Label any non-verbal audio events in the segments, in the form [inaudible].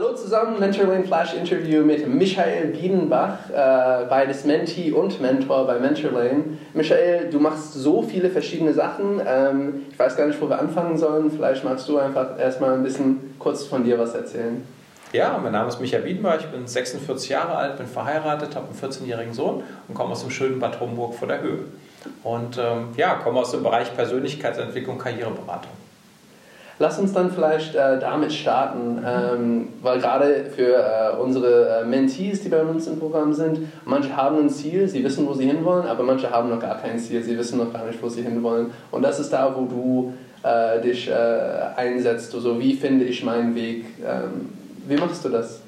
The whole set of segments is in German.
Hallo zusammen, Mentoring Flash Interview mit Michael Biedenbach, äh, beides Mentee und Mentor bei Mentorlane. Michael, du machst so viele verschiedene Sachen. Ähm, ich weiß gar nicht, wo wir anfangen sollen. Vielleicht magst du einfach erstmal ein bisschen kurz von dir was erzählen. Ja, mein Name ist Michael Biedenbach, ich bin 46 Jahre alt, bin verheiratet, habe einen 14-jährigen Sohn und komme aus dem schönen Bad Homburg vor der Höhe. Und ähm, ja, komme aus dem Bereich Persönlichkeitsentwicklung, Karriereberatung. Lass uns dann vielleicht äh, damit starten, ähm, weil gerade für äh, unsere äh, Mentees, die bei uns im Programm sind, manche haben ein Ziel, sie wissen, wo sie hinwollen, aber manche haben noch gar kein Ziel, sie wissen noch gar nicht, wo sie hinwollen. Und das ist da, wo du äh, dich äh, einsetzt. Also wie finde ich meinen Weg? Ähm, wie machst du das?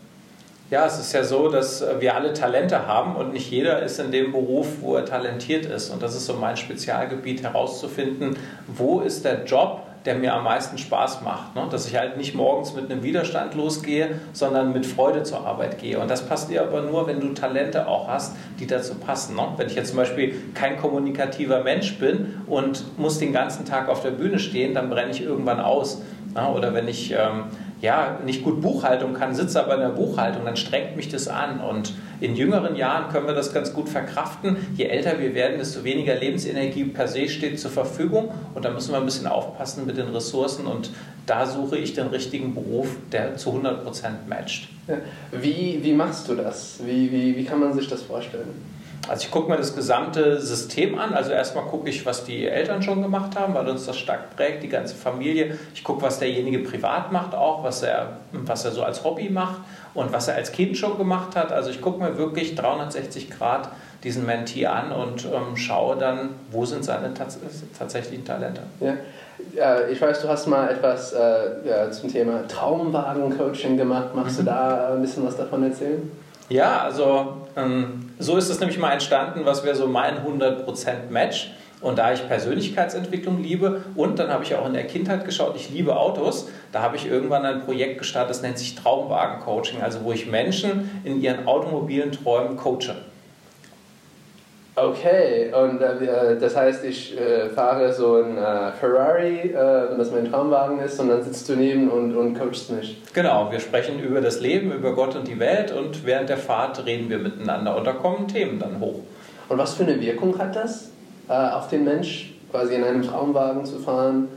Ja, es ist ja so, dass wir alle Talente haben und nicht jeder ist in dem Beruf, wo er talentiert ist. Und das ist so mein Spezialgebiet herauszufinden, wo ist der Job, der mir am meisten Spaß macht. Ne? Dass ich halt nicht morgens mit einem Widerstand losgehe, sondern mit Freude zur Arbeit gehe. Und das passt dir aber nur, wenn du Talente auch hast, die dazu passen. Ne? Wenn ich jetzt zum Beispiel kein kommunikativer Mensch bin und muss den ganzen Tag auf der Bühne stehen, dann brenne ich irgendwann aus. Ne? Oder wenn ich ähm, ja, nicht gut Buchhaltung kann, sitze aber in der Buchhaltung, dann strengt mich das an. Und in jüngeren Jahren können wir das ganz gut verkraften. Je älter wir werden, desto weniger Lebensenergie per se steht zur Verfügung. Und da müssen wir ein bisschen aufpassen mit den Ressourcen. Und da suche ich den richtigen Beruf, der zu 100% matcht. Wie, wie machst du das? Wie, wie, wie kann man sich das vorstellen? Also ich gucke mir das gesamte System an. Also erstmal gucke ich, was die Eltern schon gemacht haben, weil uns das stark prägt, die ganze Familie. Ich gucke, was derjenige privat macht auch, was er, was er so als Hobby macht und was er als Kind schon gemacht hat. Also ich gucke mir wirklich 360 Grad diesen Mentee an und ähm, schaue dann, wo sind seine tats tatsächlichen Talente. Ja. Ich weiß, du hast mal etwas äh, zum Thema Traumwagen-Coaching gemacht. Magst mhm. du da ein bisschen was davon erzählen? Ja, also ähm, so ist es nämlich mal entstanden, was wäre so mein 100% Match. Und da ich Persönlichkeitsentwicklung liebe und dann habe ich auch in der Kindheit geschaut, ich liebe Autos, da habe ich irgendwann ein Projekt gestartet, das nennt sich Traumwagen-Coaching, also wo ich Menschen in ihren automobilen Träumen coache. Okay, und äh, das heißt, ich äh, fahre so ein äh, Ferrari, äh, wenn das mein Traumwagen ist, und dann sitzt du neben und, und coachst mich. Genau, wir sprechen über das Leben, über Gott und die Welt und während der Fahrt reden wir miteinander und da kommen Themen dann hoch. Und was für eine Wirkung hat das äh, auf den Mensch, quasi in einem Traumwagen zu fahren,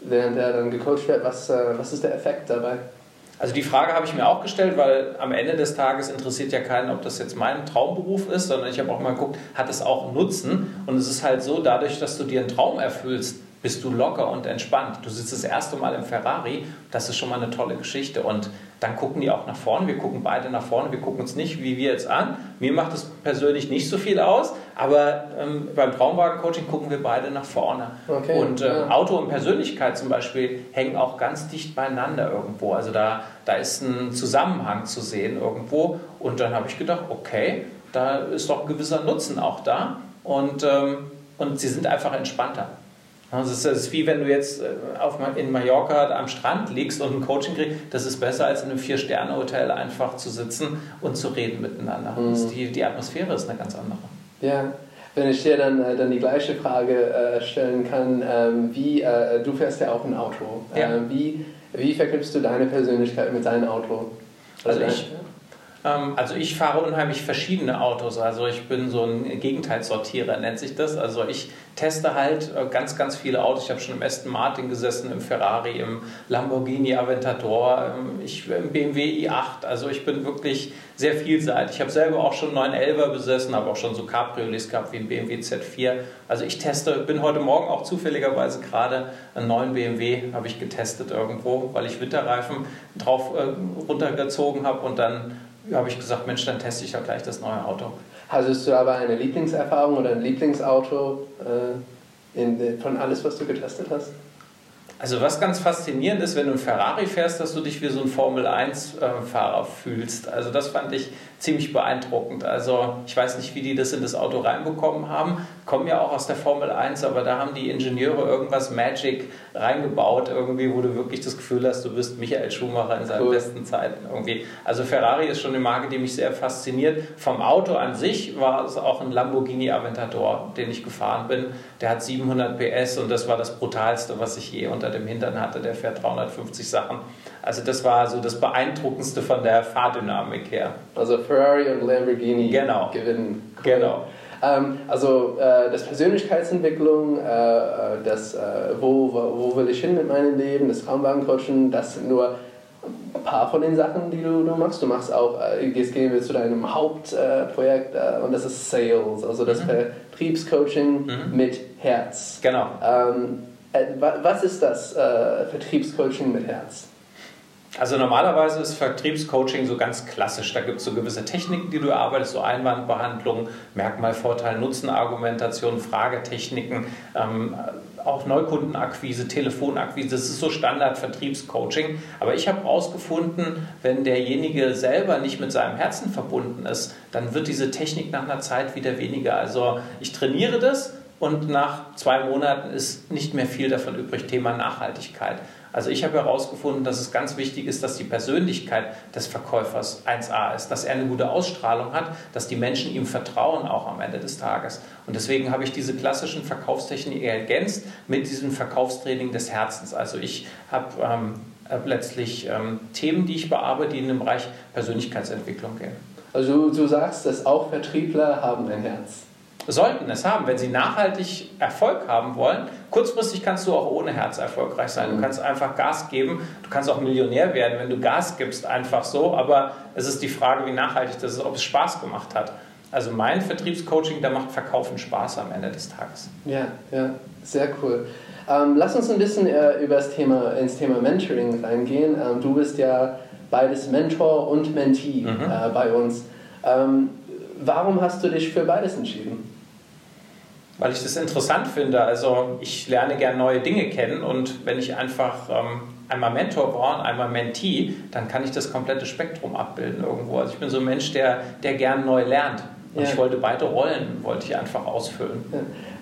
während er dann gecoacht wird? Was, äh, was ist der Effekt dabei? Also die Frage habe ich mir auch gestellt, weil am Ende des Tages interessiert ja keinen, ob das jetzt mein Traumberuf ist, sondern ich habe auch mal geguckt, hat es auch Nutzen? Und es ist halt so, dadurch, dass du dir einen Traum erfüllst, bist du locker und entspannt. Du sitzt das erste Mal im Ferrari, das ist schon mal eine tolle Geschichte. Und dann gucken die auch nach vorne. Wir gucken beide nach vorne. Wir gucken uns nicht wie wir jetzt an. Mir macht es persönlich nicht so viel aus, aber ähm, beim Traumwagen-Coaching gucken wir beide nach vorne. Okay, und äh, ja. Auto und Persönlichkeit zum Beispiel hängen auch ganz dicht beieinander irgendwo. Also da, da ist ein Zusammenhang zu sehen irgendwo. Und dann habe ich gedacht, okay, da ist doch ein gewisser Nutzen auch da. Und, ähm, und sie sind einfach entspannter. Also es ist wie wenn du jetzt äh, auf, in Mallorca am Strand liegst und ein Coaching kriegst, das ist besser als in einem Vier-Sterne-Hotel einfach zu sitzen und zu reden miteinander. Mhm. Die, die Atmosphäre ist eine ganz andere. Ja, wenn ich dir dann, äh, dann die gleiche Frage äh, stellen kann, ähm, wie, du fährst ja auch ein Auto, ja. Ähm, wie, wie verknüpfst du deine Persönlichkeit mit deinem Auto? Also, also ich, also ich fahre unheimlich verschiedene Autos. Also ich bin so ein Gegenteilsortierer, nennt sich das. Also ich teste halt äh, ganz, ganz viele Autos. Ich habe schon im Aston Martin gesessen, im Ferrari, im Lamborghini Aventador, ich, im BMW i8. Also ich bin wirklich sehr vielseitig. Ich habe selber auch schon 911er besessen, habe auch schon so Cabriolets gehabt wie ein BMW Z4. Also ich teste, bin heute Morgen auch zufälligerweise gerade einen neuen BMW habe ich getestet irgendwo, weil ich Winterreifen drauf äh, runtergezogen habe und dann habe ich gesagt, Mensch, dann teste ich ja gleich das neue Auto. Hattest du aber eine Lieblingserfahrung oder ein Lieblingsauto äh, in, von alles, was du getestet hast? Also was ganz faszinierend ist, wenn du ein Ferrari fährst, dass du dich wie so ein Formel-1-Fahrer äh, fühlst. Also das fand ich ziemlich beeindruckend. Also ich weiß nicht, wie die das in das Auto reinbekommen haben. Komme ja auch aus der Formel 1, aber da haben die Ingenieure irgendwas Magic reingebaut, irgendwie, wo du wirklich das Gefühl hast, du bist Michael Schumacher in seinen cool. besten Zeiten irgendwie. Also Ferrari ist schon eine Marke, die mich sehr fasziniert. Vom Auto an sich war es auch ein Lamborghini Aventador, den ich gefahren bin. Der hat 700 PS und das war das brutalste, was ich je unter dem Hintern hatte. Der fährt 350 Sachen. Also das war so das Beeindruckendste von der Fahrdynamik her. Also Ferrari und Lamborghini genau. gewinnen. Cool. Genau. Ähm, also äh, das Persönlichkeitsentwicklung, äh, das äh, wo, wo will ich hin mit meinem Leben, das Traumwagencoaching, das sind nur ein paar von den Sachen, die du, du machst. Du machst auch, äh, jetzt gehen wir zu deinem Hauptprojekt äh, und das ist Sales, also das mhm. Vertriebscoaching mhm. mit Herz. Genau. Ähm, äh, was ist das Vertriebscoaching mit Herz? Also normalerweise ist Vertriebscoaching so ganz klassisch. Da gibt es so gewisse Techniken, die du erarbeitest, so Einwandbehandlung, Merkmal, Vorteil, Nutzenargumentation, Fragetechniken, ähm, auch Neukundenakquise, Telefonakquise. Das ist so Standard-Vertriebscoaching. Aber ich habe herausgefunden, wenn derjenige selber nicht mit seinem Herzen verbunden ist, dann wird diese Technik nach einer Zeit wieder weniger. Also ich trainiere das und nach zwei Monaten ist nicht mehr viel davon übrig. Thema Nachhaltigkeit. Also ich habe herausgefunden, dass es ganz wichtig ist, dass die Persönlichkeit des Verkäufers 1a ist, dass er eine gute Ausstrahlung hat, dass die Menschen ihm vertrauen auch am Ende des Tages. Und deswegen habe ich diese klassischen Verkaufstechniken ergänzt mit diesem Verkaufstraining des Herzens. Also ich habe ähm, letztlich ähm, Themen, die ich bearbeite, die in den Bereich Persönlichkeitsentwicklung gehen. Also du, du sagst, dass auch Vertriebler haben ein Herz sollten es haben, wenn sie nachhaltig Erfolg haben wollen. Kurzfristig kannst du auch ohne Herz erfolgreich sein. Du mhm. kannst einfach Gas geben. Du kannst auch Millionär werden, wenn du Gas gibst, einfach so. Aber es ist die Frage, wie nachhaltig das ist, ob es Spaß gemacht hat. Also mein Vertriebscoaching, da macht Verkaufen Spaß am Ende des Tages. Ja, ja, sehr cool. Ähm, lass uns ein bisschen äh, über das Thema, ins Thema Mentoring reingehen. Ähm, du bist ja beides Mentor und Mentee mhm. äh, bei uns. Ähm, warum hast du dich für beides entschieden? Weil ich das interessant finde. Also ich lerne gerne neue Dinge kennen und wenn ich einfach ähm, einmal Mentor war und einmal Mentee, dann kann ich das komplette Spektrum abbilden irgendwo. Also ich bin so ein Mensch, der, der gern neu lernt. Und ja. ich wollte beide Rollen, wollte ich einfach ausfüllen.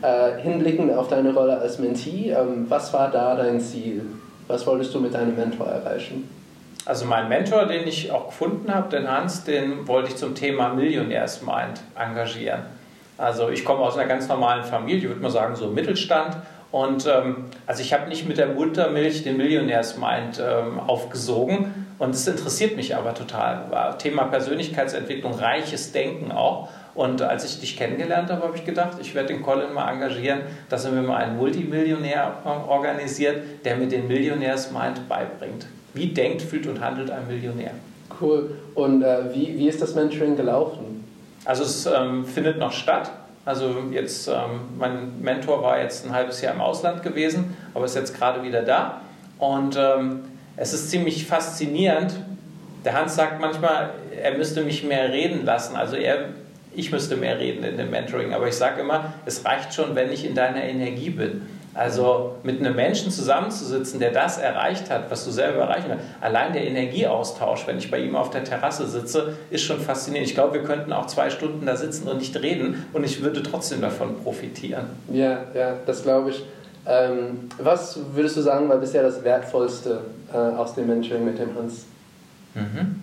Ja. Äh, hinblickend auf deine Rolle als Mentee, ähm, was war da dein Ziel? Was wolltest du mit deinem Mentor erreichen? Also mein Mentor, den ich auch gefunden habe, den Hans, den wollte ich zum Thema Millionärsmind engagieren. Also ich komme aus einer ganz normalen Familie, würde mal sagen so Mittelstand. Und ähm, also ich habe nicht mit der Muttermilch den Millionärsmind ähm, aufgesogen. Und es interessiert mich aber total. Thema Persönlichkeitsentwicklung, reiches Denken auch. Und als ich dich kennengelernt habe, habe ich gedacht, ich werde den Colin mal engagieren, dass er mir mal einen Multimillionär äh, organisiert, der mir den Millionärsmind beibringt. Wie denkt, fühlt und handelt ein Millionär. Cool. Und äh, wie, wie ist das Mentoring gelaufen? Also es ähm, findet noch statt. Also jetzt, ähm, mein Mentor war jetzt ein halbes Jahr im Ausland gewesen, aber ist jetzt gerade wieder da. Und ähm, es ist ziemlich faszinierend. Der Hans sagt manchmal, er müsste mich mehr reden lassen. Also er, ich müsste mehr reden in dem Mentoring. Aber ich sage immer, es reicht schon, wenn ich in deiner Energie bin. Also mit einem Menschen zusammenzusitzen, der das erreicht hat, was du selber erreichen willst. Allein der Energieaustausch, wenn ich bei ihm auf der Terrasse sitze, ist schon faszinierend. Ich glaube, wir könnten auch zwei Stunden da sitzen und nicht reden und ich würde trotzdem davon profitieren. Ja, ja, das glaube ich. Ähm, was würdest du sagen, war bisher das Wertvollste äh, aus dem Mentoring mit dem Hans? Mhm.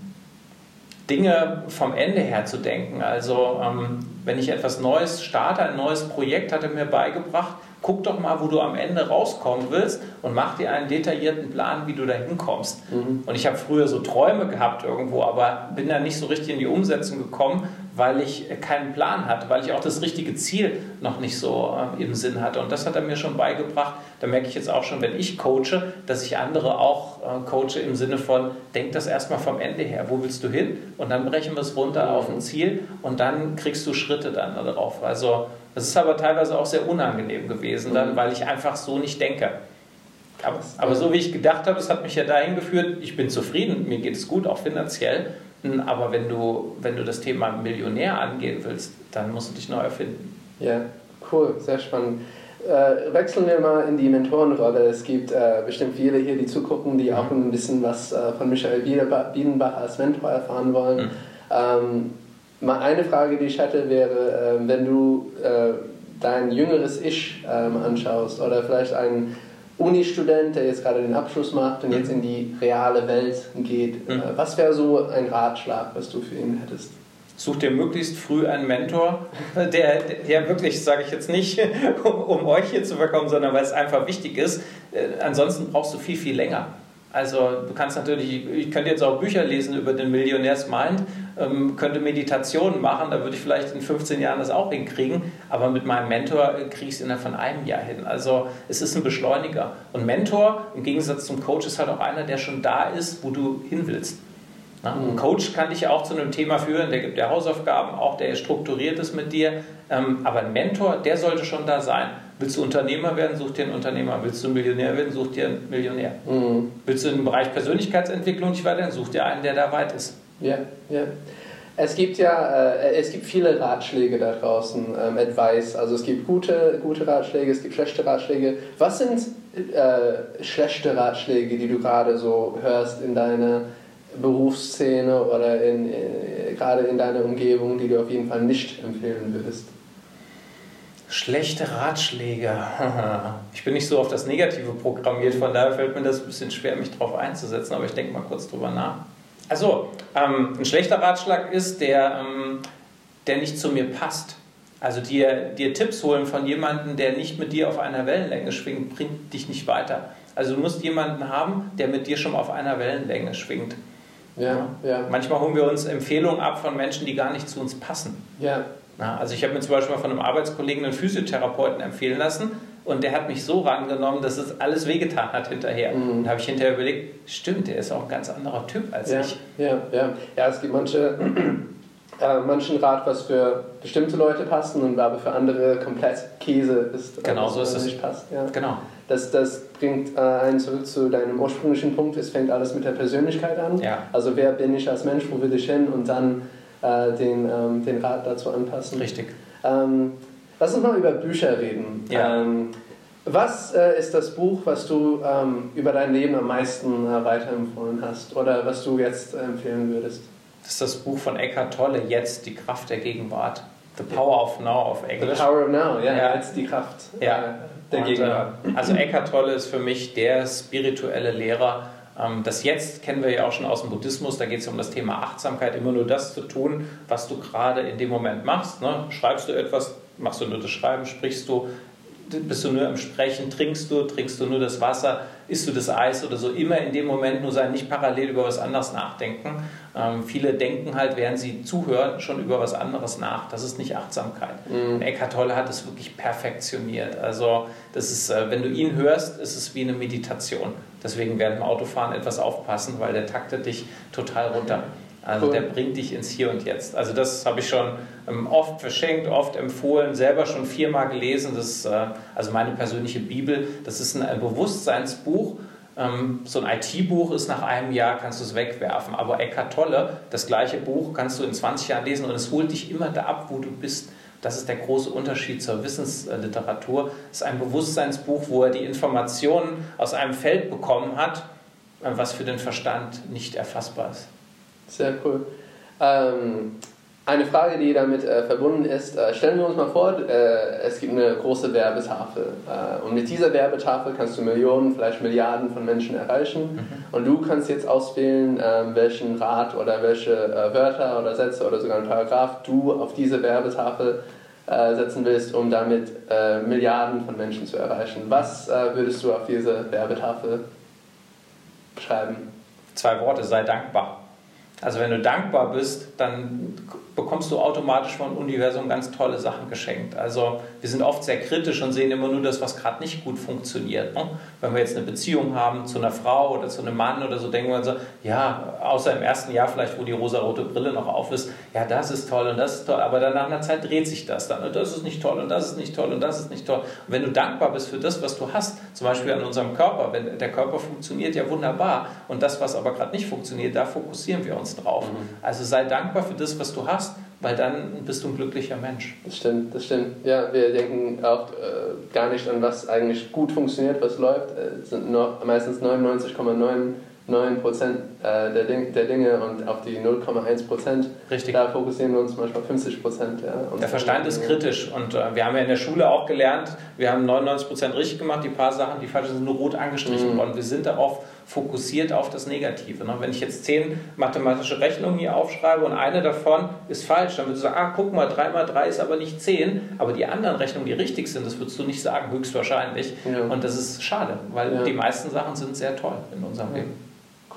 Dinge vom Ende her zu denken. Also ähm, wenn ich etwas Neues starte, ein neues Projekt, hat er mir beigebracht, guck doch mal, wo du am Ende rauskommen willst und mach dir einen detaillierten Plan, wie du da hinkommst. Mhm. Und ich habe früher so Träume gehabt irgendwo, aber bin da nicht so richtig in die Umsetzung gekommen, weil ich keinen Plan hatte, weil ich auch das richtige Ziel noch nicht so äh, im Sinn hatte. Und das hat er mir schon beigebracht. Da merke ich jetzt auch schon, wenn ich coache, dass ich andere auch äh, coache im Sinne von, denk das erstmal vom Ende her. Wo willst du hin? Und dann brechen wir es runter mhm. auf ein Ziel und dann kriegst du Schritte dann darauf. Also das ist aber teilweise auch sehr unangenehm gewesen, dann, mhm. weil ich einfach so nicht denke. Aber, aber, so wie ich gedacht habe, es hat mich ja dahin geführt, ich bin zufrieden, mir geht es gut, auch finanziell. Aber wenn du, wenn du das Thema Millionär angehen willst, dann musst du dich neu erfinden. Ja, cool, sehr spannend. Äh, wechseln wir mal in die Mentorenrolle. Es gibt äh, bestimmt viele hier, die zugucken, die mhm. auch ein bisschen was äh, von Michael Biedenbach als Mentor erfahren wollen. Mhm. Ähm, Mal eine Frage, die ich hatte, wäre, ähm, wenn du äh, dein jüngeres Ich ähm, anschaust oder vielleicht einen Uni-Student, der jetzt gerade den Abschluss macht und jetzt in die reale Welt geht, mhm. äh, was wäre so ein Ratschlag, was du für ihn hättest? Such dir möglichst früh einen Mentor, [laughs] der, der wirklich, sage ich jetzt nicht, [laughs] um, um euch hier zu bekommen, sondern weil es einfach wichtig ist. Äh, ansonsten brauchst du viel, viel länger. Also du kannst natürlich, ich könnte jetzt auch Bücher lesen über den Millionärsmind, ähm, könnte Meditationen machen, da würde ich vielleicht in 15 Jahren das auch hinkriegen, aber mit meinem Mentor kriege ich es innerhalb von einem Jahr hin. Also es ist ein Beschleuniger. Und Mentor, im Gegensatz zum Coach, ist halt auch einer, der schon da ist, wo du hin willst. Ein Coach kann dich ja auch zu einem Thema führen, der gibt dir Hausaufgaben, auch der strukturiert ist mit dir. Ähm, aber ein Mentor, der sollte schon da sein. Willst du Unternehmer werden, such dir einen Unternehmer. Willst du Millionär werden, such dir einen Millionär. Mhm. Willst du im Bereich Persönlichkeitsentwicklung dich weiterhin, such dir einen, der da weit ist. Ja, ja. Es gibt ja äh, es gibt viele Ratschläge da draußen, ähm, Advice. Also es gibt gute, gute Ratschläge, es gibt schlechte Ratschläge. Was sind äh, schlechte Ratschläge, die du gerade so hörst in deiner Berufsszene oder in, in, gerade in deiner Umgebung, die du auf jeden Fall nicht empfehlen würdest? Schlechte Ratschläge. [laughs] Ich bin nicht so auf das Negative programmiert, von daher fällt mir das ein bisschen schwer, mich darauf einzusetzen, aber ich denke mal kurz drüber nach. Also, ähm, ein schlechter Ratschlag ist, der, ähm, der nicht zu mir passt. Also dir, dir Tipps holen von jemandem, der nicht mit dir auf einer Wellenlänge schwingt, bringt dich nicht weiter. Also du musst jemanden haben, der mit dir schon auf einer Wellenlänge schwingt. Ja, ja. Manchmal holen wir uns Empfehlungen ab von Menschen, die gar nicht zu uns passen. Ja. Na, also ich habe mir zum Beispiel von einem Arbeitskollegen einen Physiotherapeuten empfehlen lassen und der hat mich so rangenommen, dass es alles wehgetan hat hinterher. Mhm. Und habe ich hinterher überlegt, stimmt, der ist auch ein ganz anderer Typ als ja, ich. Ja, ja. ja, es gibt manche, [clears throat] äh, manchen Rat, was für bestimmte Leute passen und aber für andere komplett Käse ist. Genau, so ist es. Nicht passt. Ja. Genau. Das, das bringt äh, einen zurück zu deinem ursprünglichen Punkt. Es fängt alles mit der Persönlichkeit an. Ja. Also wer bin ich als Mensch, wo will ich hin und dann äh, den, ähm, den Rat dazu anpassen. Richtig. Ähm, lass uns mal über Bücher reden. Ja. Ähm, was äh, ist das Buch, was du ähm, über dein Leben am meisten äh, weiterempfohlen hast oder was du jetzt empfehlen würdest? Das ist das Buch von Eckhart Tolle, Jetzt die Kraft der Gegenwart. The Power of Now auf Englisch. The Power of Now, ja, ja. jetzt die Kraft ja. Äh, der Und, Gegenwart. Äh, also Eckhart Tolle ist für mich der spirituelle Lehrer. Ähm, das Jetzt kennen wir ja auch schon aus dem Buddhismus, da geht es um das Thema Achtsamkeit, immer nur das zu tun, was du gerade in dem Moment machst. Ne? Schreibst du etwas, machst du nur das Schreiben, sprichst du, bist du nur am Sprechen, trinkst du, trinkst du nur das Wasser, isst du das Eis oder so, immer in dem Moment nur sein, nicht parallel über was anderes nachdenken. Ähm, viele denken halt, während sie zuhören, schon über was anderes nach. Das ist nicht Achtsamkeit. Mhm. Eckhart Tolle hat es wirklich perfektioniert. Also das ist, äh, wenn du ihn hörst, ist es wie eine Meditation. Deswegen während dem Autofahren etwas aufpassen, weil der taktet dich total runter. Also cool. der bringt dich ins Hier und Jetzt. Also das habe ich schon ähm, oft verschenkt, oft empfohlen, selber schon viermal gelesen. Das ist äh, also meine persönliche Bibel. Das ist ein, ein Bewusstseinsbuch. Ähm, so ein IT-Buch ist nach einem Jahr, kannst du es wegwerfen. Aber Eckart Tolle, das gleiche Buch kannst du in 20 Jahren lesen und es holt dich immer da ab, wo du bist. Das ist der große Unterschied zur Wissensliteratur. Es ist ein Bewusstseinsbuch, wo er die Informationen aus einem Feld bekommen hat, äh, was für den Verstand nicht erfassbar ist. Sehr cool. Ähm, eine Frage, die damit äh, verbunden ist, äh, stellen wir uns mal vor, äh, es gibt eine große Werbetafel äh, und mit dieser Werbetafel kannst du Millionen, vielleicht Milliarden von Menschen erreichen mhm. und du kannst jetzt auswählen, ähm, welchen Rat oder welche äh, Wörter oder Sätze oder sogar einen Paragraph du auf diese Werbetafel äh, setzen willst, um damit Milliarden von Menschen zu erreichen. Was würdest du auf diese Werbetafel schreiben? Zwei Worte, sei dankbar. Also wenn du dankbar bist, dann bekommst du automatisch vom Universum ganz tolle Sachen geschenkt. Also wir sind oft sehr kritisch und sehen immer nur das, was gerade nicht gut funktioniert. Ne? Wenn wir jetzt eine Beziehung haben zu einer Frau oder zu einem Mann oder so, denken wir uns so, ja, außer im ersten Jahr vielleicht, wo die rosarote Brille noch auf ist, ja, das ist toll und das ist toll, aber dann nach einer Zeit dreht sich das dann. Und das ist nicht toll und das ist nicht toll und das ist nicht toll. Und wenn du dankbar bist für das, was du hast, zum Beispiel an unserem Körper, wenn der Körper funktioniert ja wunderbar und das, was aber gerade nicht funktioniert, da fokussieren wir uns drauf. Mhm. Also sei dankbar für das, was du hast weil dann bist du ein glücklicher Mensch. Das stimmt, das stimmt. Ja, wir denken auch äh, gar nicht an, was eigentlich gut funktioniert, was läuft. Es sind noch meistens 99,9 9% äh, der, Ding, der Dinge und auf die 0,1%. Richtig. Da fokussieren wir uns manchmal 50%. Ja, der Verstand ist kritisch und äh, wir haben ja in der Schule auch gelernt, wir haben 99% richtig gemacht, die paar Sachen, die falsch sind, nur rot angestrichen mhm. worden. Wir sind darauf fokussiert auf das Negative. Ne? Wenn ich jetzt zehn mathematische Rechnungen hier aufschreibe und eine davon ist falsch, dann würdest du sagen, ah, guck mal, 3 mal 3 ist aber nicht 10, aber die anderen Rechnungen, die richtig sind, das würdest du nicht sagen, höchstwahrscheinlich. Ja. Und das ist schade, weil ja. die meisten Sachen sind sehr toll in unserem ja. Leben.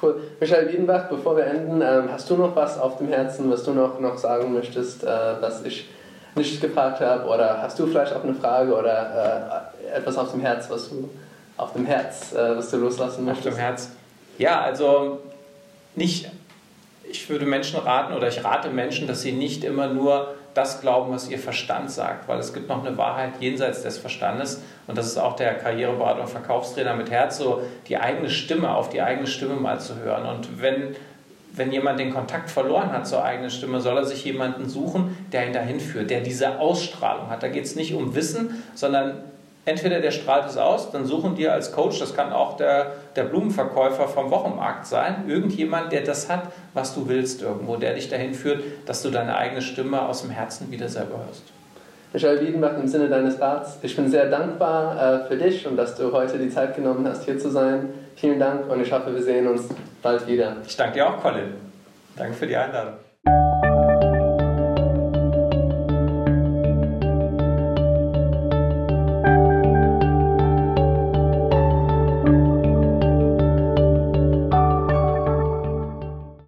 Cool. Michael Wiedenbach, bevor wir enden, ähm, hast du noch was auf dem Herzen, was du noch, noch sagen möchtest, äh, was ich nicht gefragt habe? Oder hast du vielleicht auch eine Frage oder äh, etwas auf dem Herz, was du auf dem Herz, äh, was du loslassen möchtest? Auf dem Herz. Ja, also nicht, ich würde Menschen raten oder ich rate Menschen, dass sie nicht immer nur das glauben, was ihr Verstand sagt, weil es gibt noch eine Wahrheit jenseits des Verstandes und das ist auch der Karriereberater und Verkaufstrainer mit Herz, so die eigene Stimme, auf die eigene Stimme mal zu hören und wenn wenn jemand den Kontakt verloren hat zur eigenen Stimme, soll er sich jemanden suchen, der ihn dahin führt, der diese Ausstrahlung hat. Da geht es nicht um Wissen, sondern Entweder der strahlt es aus, dann suchen die als Coach, das kann auch der, der Blumenverkäufer vom Wochenmarkt sein, irgendjemand, der das hat, was du willst irgendwo, der dich dahin führt, dass du deine eigene Stimme aus dem Herzen wieder selber hörst. Michael Wiedenbach, im Sinne deines Rats, ich bin sehr dankbar äh, für dich und dass du heute die Zeit genommen hast, hier zu sein. Vielen Dank und ich hoffe, wir sehen uns bald wieder. Ich danke dir auch, Colin. Danke für die Einladung.